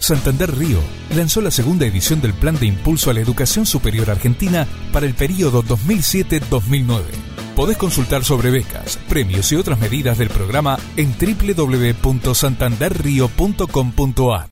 Santander Río lanzó la segunda edición del Plan de Impulso a la Educación Superior Argentina para el periodo 2007-2009. Podés consultar sobre becas, premios y otras medidas del programa en www.santanderrio.com.ar.